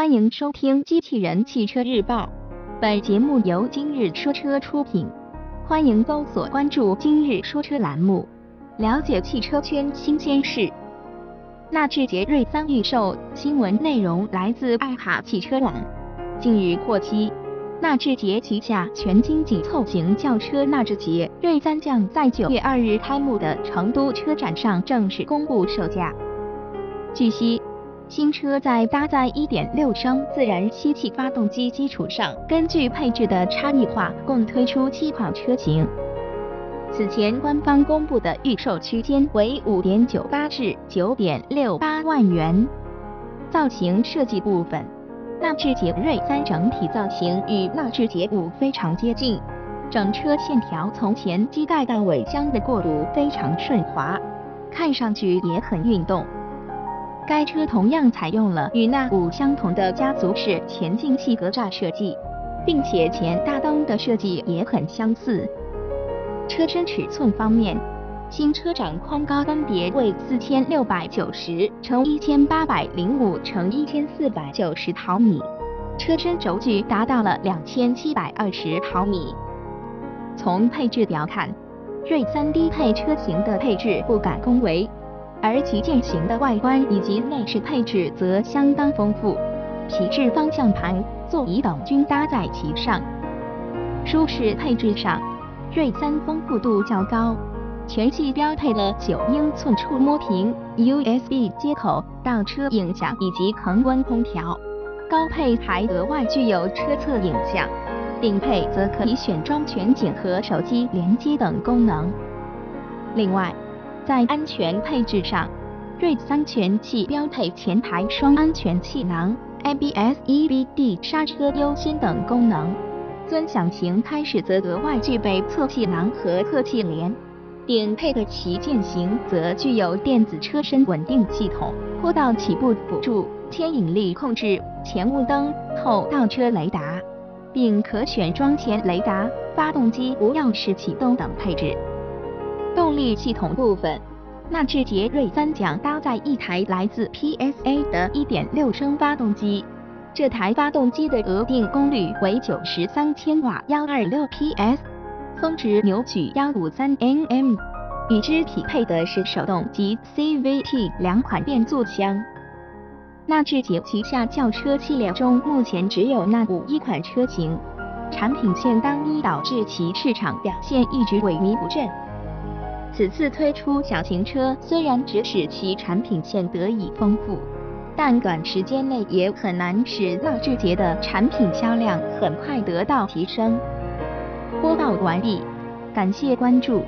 欢迎收听《机器人汽车日报》，本节目由今日说车出品。欢迎搜索关注“今日说车”栏目，了解汽车圈新鲜事。纳智捷锐三预售新闻内容来自爱卡汽车网。近日获悉，纳智捷旗下全新紧凑型轿车纳智捷锐三将在九月二日开幕的成都车展上正式公布售价。据悉。新车在搭载1.6升自然吸气发动机基础上，根据配置的差异化，共推出七款车型。此前官方公布的预售区间为5.98至9.68万元。造型设计部分，纳智捷锐三整体造型与纳智捷五非常接近，整车线条从前机盖到尾箱的过渡非常顺滑，看上去也很运动。该车同样采用了与那五相同的家族式前进气格栅设计，并且前大灯的设计也很相似。车身尺寸方面，新车长宽高分别为四千六百九十乘一千八百零五乘一千四百九十毫米，车身轴距达到了两千七百二十毫米。从配置表看，锐三低配车型的配置不敢恭维。而旗舰型的外观以及内饰配置则相当丰富，皮质方向盘、座椅等均搭载其上。舒适配置上，锐三丰富度较高，全系标配了九英寸触摸屏、USB 接口、倒车影像以及恒温空调。高配还额外具有车侧影像，顶配则可以选装全景和手机连接等功能。另外，在安全配置上，锐三全系标配前排双安全气囊、ABS、EBD 刹车优先等功能。尊享型开始则额外具备侧气囊和侧气帘。顶配的旗舰型则具有电子车身稳定系统、坡道起步辅助、牵引力控制、前雾灯、后倒车雷达，并可选装前雷达、发动机无钥匙启动等配置。动力系统部分，纳智捷锐三将搭载一台来自 PSA 的1.6升发动机，这台发动机的额定功率为93千瓦，126 PS，峰值扭矩153 Nm。与之匹配的是手动及 CVT 两款变速箱。纳智捷旗下轿车系列中，目前只有那五一款车型，产品线单一导致其市场表现一直萎靡不振。此次推出小型车，虽然只使其产品线得以丰富，但短时间内也很难使纳智捷的产品销量很快得到提升。播报完毕，感谢关注。